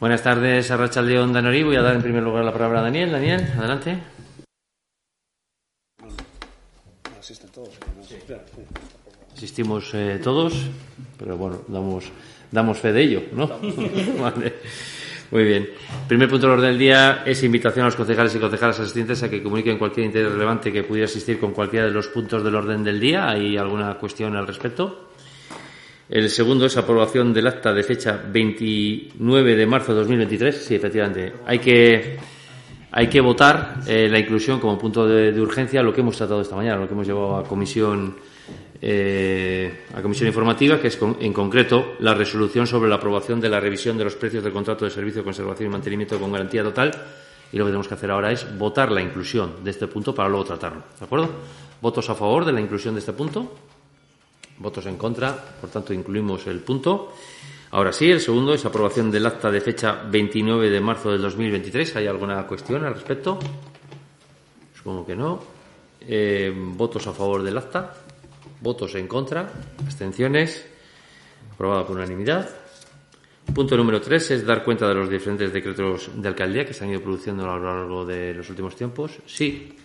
Buenas tardes, a León Danori. Voy a dar en primer lugar la palabra a Daniel. Daniel, adelante. Asisten todos. Asistimos eh, todos, pero bueno, damos, damos fe de ello, ¿no? vale. Muy bien. Primer punto del orden del día es invitación a los concejales y concejalas asistentes a que comuniquen cualquier interés relevante que pudiera asistir con cualquiera de los puntos del orden del día. ¿Hay alguna cuestión al respecto? El segundo es aprobación del acta de fecha 29 de marzo de 2023. Sí, efectivamente. Hay que, hay que votar eh, la inclusión como punto de, urgencia, lo que hemos tratado esta mañana, lo que hemos llevado a comisión, eh, a comisión informativa, que es en concreto la resolución sobre la aprobación de la revisión de los precios del contrato de servicio de conservación y mantenimiento con garantía total. Y lo que tenemos que hacer ahora es votar la inclusión de este punto para luego tratarlo. ¿De acuerdo? ¿Votos a favor de la inclusión de este punto? Votos en contra, por tanto incluimos el punto. Ahora sí, el segundo es aprobación del acta de fecha 29 de marzo del 2023. ¿Hay alguna cuestión al respecto? Supongo que no. Eh, votos a favor del acta. Votos en contra. Abstenciones. Aprobada por unanimidad. Punto número tres es dar cuenta de los diferentes decretos de alcaldía que se han ido produciendo a lo largo de los últimos tiempos. Sí.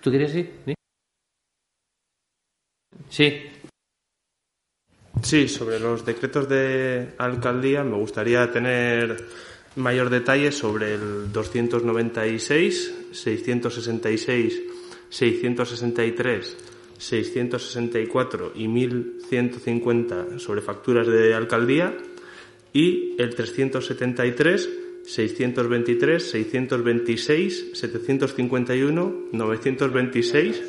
¿Tú quieres sí? Sí. Sí, sobre los decretos de alcaldía me gustaría tener mayor detalle sobre el 296, 666, 663, 664 y 1150 sobre facturas de alcaldía y el 373, 623, 626, 751, 926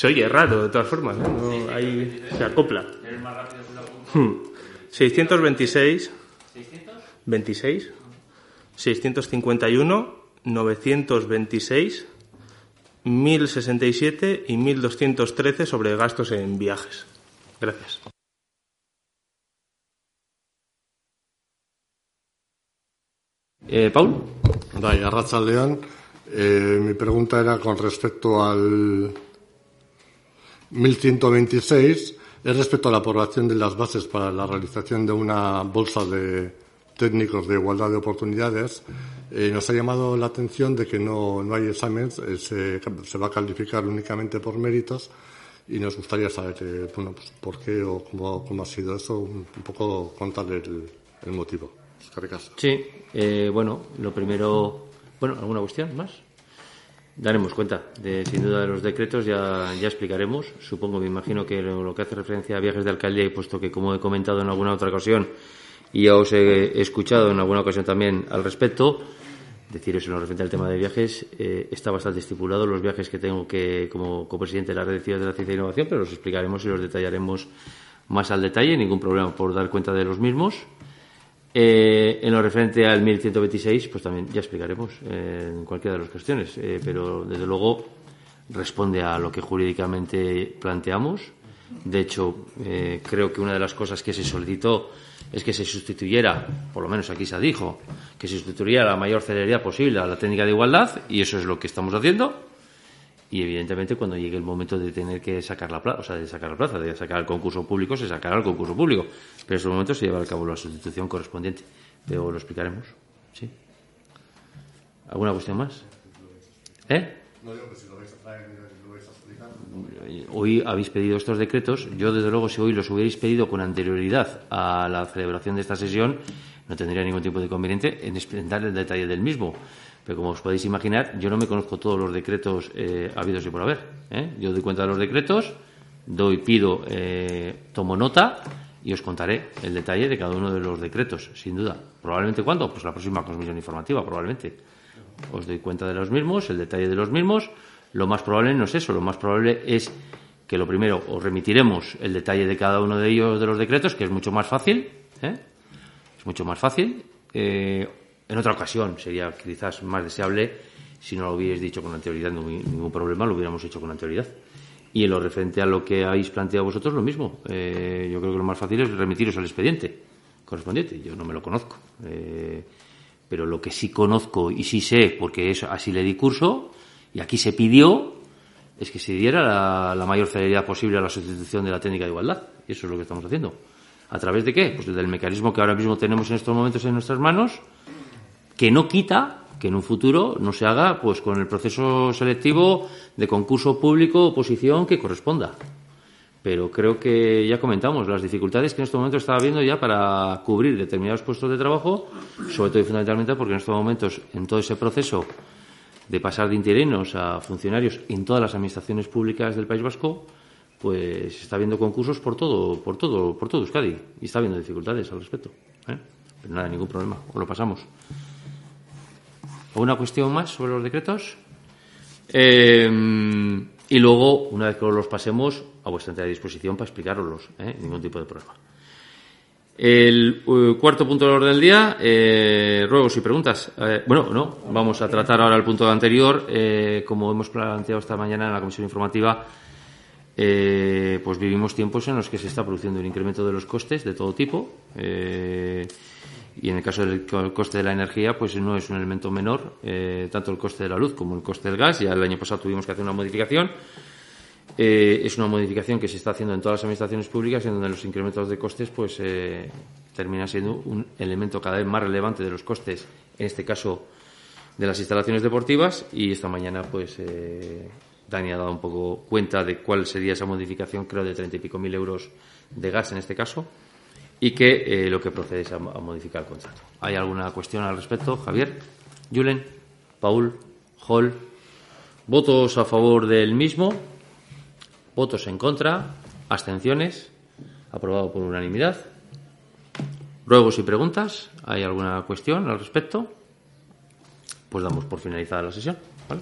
se oye raro, de todas formas, ¿no? Hay, se acopla. 626, 26, 651, 926, 1067 y 1213 sobre gastos en viajes. Gracias. Eh, Paul. Vaya, Racha León. Eh, mi pregunta era con respecto al 1126 es respecto a la aprobación de las bases para la realización de una bolsa de técnicos de igualdad de oportunidades. Eh, nos ha llamado la atención de que no, no hay exámenes, eh, se, va a calificar únicamente por méritos y nos gustaría saber eh, bueno, pues, por qué o cómo, cómo, ha sido eso, un, poco contar el, el motivo. Sí, eh, bueno, lo primero, bueno, ¿alguna cuestión más? Daremos cuenta, de, sin duda, de los decretos, ya, ya explicaremos. Supongo, me imagino que lo, que hace referencia a viajes de alcaldía, y puesto que, como he comentado en alguna otra ocasión, y ya os he escuchado en alguna ocasión también al respecto, decir eso en lo referente al tema de viajes, eh, está bastante estipulado los viajes que tengo que, como copresidente de la Red de Ciudades de la Ciencia e Innovación, pero los explicaremos y los detallaremos más al detalle, ningún problema por dar cuenta de los mismos. Eh, en lo referente al 1126, pues también ya explicaremos eh, en cualquiera de las cuestiones, eh, pero desde luego responde a lo que jurídicamente planteamos. De hecho, creo que una de las cosas que se solicitó es que se sustituyera, por lo menos aquí se dijo, que se sustituyera la mayor celeridad posible a la técnica de igualdad, y eso es lo que estamos haciendo y evidentemente cuando llegue el momento de tener que sacar la plaza, o sea, de sacar la plaza, de sacar el concurso público, se sacará el concurso público, pero en ese momento se llevará a cabo la sustitución correspondiente. Pero lo explicaremos, ¿sí? ¿Alguna cuestión más? ¿Eh? Hoy habéis pedido estos decretos. Yo, desde luego, si hoy los hubierais pedido con anterioridad a la celebración de esta sesión, no tendría ningún tipo de inconveniente en explicar el detalle del mismo. Pero como os podéis imaginar, yo no me conozco todos los decretos eh, habidos y por haber. ¿eh? Yo doy cuenta de los decretos, doy, pido, eh, tomo nota y os contaré el detalle de cada uno de los decretos, sin duda. ¿Probablemente cuándo? Pues la próxima comisión informativa, probablemente. Os doy cuenta de los mismos, el detalle de los mismos. Lo más probable no es eso, lo más probable es que lo primero os remitiremos el detalle de cada uno de ellos de los decretos, que es mucho más fácil. Es mucho más fácil. En otra ocasión sería quizás más deseable si no lo hubierais dicho con anterioridad, no ningún problema, lo hubiéramos hecho con anterioridad. Y en lo referente a lo que habéis planteado vosotros, lo mismo. Eh, yo creo que lo más fácil es remitiros al expediente correspondiente. Yo no me lo conozco. Eh, pero lo que sí conozco y sí sé, porque es, así le di curso, y aquí se pidió, es que se diera la, la mayor celeridad posible a la sustitución de la técnica de igualdad. Y eso es lo que estamos haciendo. ¿A través de qué? Pues del mecanismo que ahora mismo tenemos en estos momentos en nuestras manos, que no quita que en un futuro no se haga pues con el proceso selectivo de concurso público oposición que corresponda. Pero creo que ya comentamos las dificultades que en este momento está habiendo ya para cubrir determinados puestos de trabajo, sobre todo y fundamentalmente porque en estos momentos, en todo ese proceso de pasar de interinos a funcionarios en todas las administraciones públicas del País Vasco, pues está habiendo concursos por todo, por todo, por todo Euskadi y está habiendo dificultades al respecto. ¿eh? Pero nada, ningún problema, o lo pasamos. ¿Alguna cuestión más sobre los decretos? Eh, y luego, una vez que los pasemos, a vuestra entera disposición para explicaroslos, ¿eh? ningún tipo de problema. El uh, cuarto punto del orden del día, eh, ruegos y preguntas. Eh, bueno, no, vamos a tratar ahora el punto anterior. Eh, como hemos planteado esta mañana en la comisión informativa, eh, pues vivimos tiempos en los que se está produciendo un incremento de los costes de todo tipo. Y en el caso del co- coste de la energía, pues no es un elemento menor, eh, tanto el coste de la luz como el coste del gas. Ya el año pasado tuvimos que hacer una modificación. Eh, es una modificación que se está haciendo en todas las administraciones públicas, en donde los incrementos de costes pues eh, termina siendo un elemento cada vez más relevante de los costes, en este caso de las instalaciones deportivas. Y esta mañana, pues eh, Dani ha dado un poco cuenta de cuál sería esa modificación, creo de treinta y pico mil euros de gas en este caso, y que eh, lo que procede es a, modificar el contrato. ¿Hay alguna cuestión al respecto, Javier? Julen, Paul, Hall. ¿Votos a favor del mismo? Votos en contra, abstenciones, aprobado por unanimidad. Ruegos y preguntas, ¿hay alguna cuestión al respecto? Pues damos por finalizada la sesión. ¿vale?